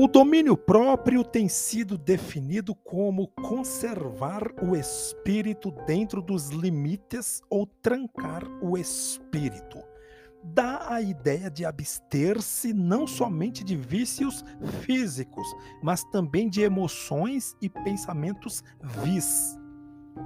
O domínio próprio tem sido definido como conservar o espírito dentro dos limites ou trancar o espírito. Dá a ideia de abster-se não somente de vícios físicos, mas também de emoções e pensamentos vis.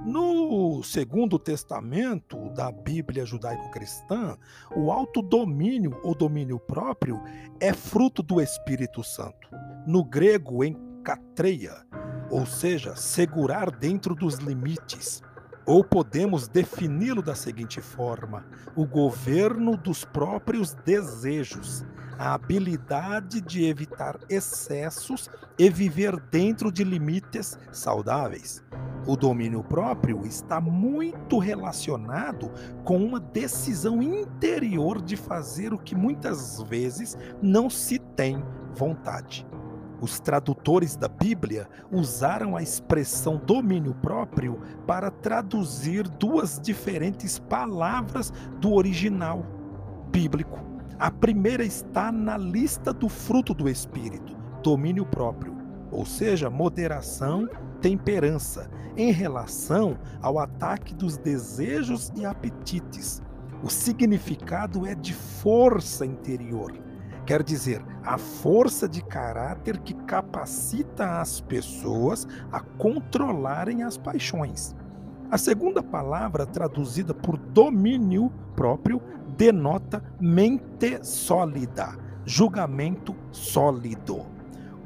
No Segundo Testamento da Bíblia judaico-cristã, o autodomínio ou domínio próprio é fruto do Espírito Santo. No grego, em katreia, ou seja, segurar dentro dos limites. Ou podemos defini-lo da seguinte forma: o governo dos próprios desejos, a habilidade de evitar excessos e viver dentro de limites saudáveis. O domínio próprio está muito relacionado com uma decisão interior de fazer o que muitas vezes não se tem vontade. Os tradutores da Bíblia usaram a expressão domínio próprio para traduzir duas diferentes palavras do original bíblico. A primeira está na lista do fruto do Espírito, domínio próprio, ou seja, moderação temperança em relação ao ataque dos desejos e apetites. O significado é de força interior. Quer dizer, a força de caráter que capacita as pessoas a controlarem as paixões. A segunda palavra, traduzida por domínio próprio, denota mente sólida, julgamento sólido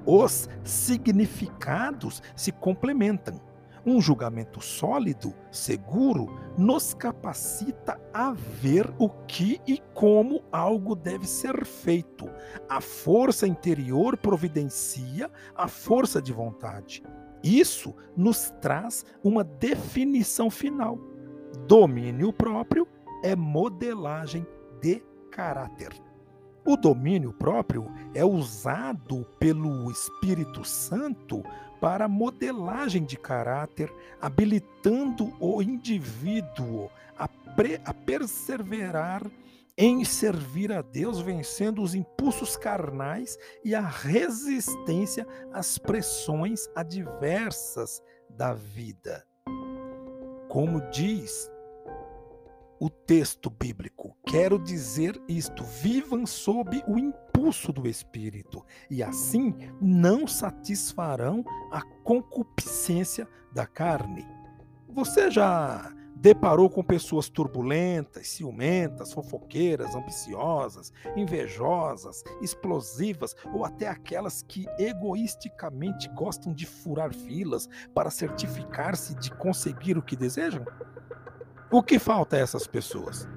os significados se complementam. Um julgamento sólido, seguro, nos capacita a ver o que e como algo deve ser feito. A força interior providencia a força de vontade. Isso nos traz uma definição final. Domínio próprio é modelagem de caráter. O domínio próprio é usado pelo Espírito Santo para modelagem de caráter, habilitando o indivíduo a, a perseverar em servir a Deus, vencendo os impulsos carnais e a resistência às pressões adversas da vida. Como diz o texto bíblico. Quero dizer isto: vivam sob o impulso do Espírito, e assim não satisfarão a concupiscência da carne. Você já deparou com pessoas turbulentas, ciumentas, fofoqueiras, ambiciosas, invejosas, explosivas ou até aquelas que egoisticamente gostam de furar filas para certificar-se de conseguir o que desejam? O que falta a essas pessoas?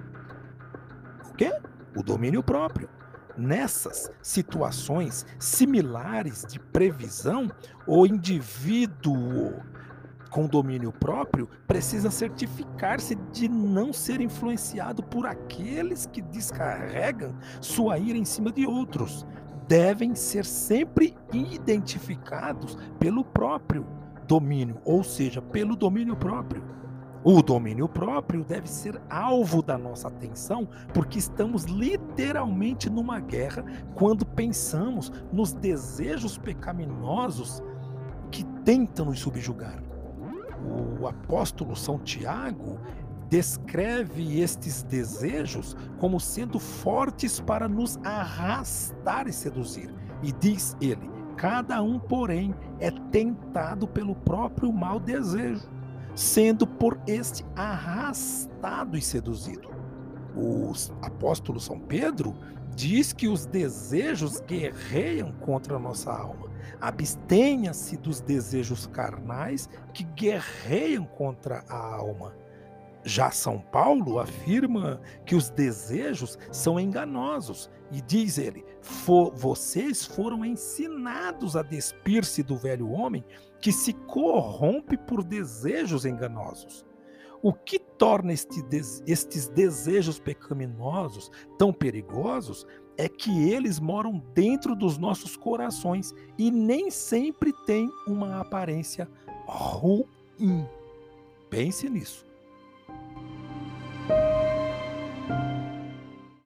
O quê? O domínio próprio. Nessas situações similares de previsão, o indivíduo com domínio próprio precisa certificar-se de não ser influenciado por aqueles que descarregam sua ira em cima de outros. Devem ser sempre identificados pelo próprio domínio, ou seja, pelo domínio próprio. O domínio próprio deve ser alvo da nossa atenção, porque estamos literalmente numa guerra quando pensamos nos desejos pecaminosos que tentam nos subjugar. O apóstolo São Tiago descreve estes desejos como sendo fortes para nos arrastar e seduzir. E diz ele: cada um, porém, é tentado pelo próprio mau desejo sendo por este arrastado e seduzido. O apóstolo São Pedro diz que os desejos guerreiam contra a nossa alma. Abstenha-se dos desejos carnais que guerreiam contra a alma. Já São Paulo afirma que os desejos são enganosos e diz ele: vocês foram ensinados a despir-se do velho homem que se corrompe por desejos enganosos. O que torna este estes desejos pecaminosos tão perigosos é que eles moram dentro dos nossos corações e nem sempre têm uma aparência ruim. Pense nisso.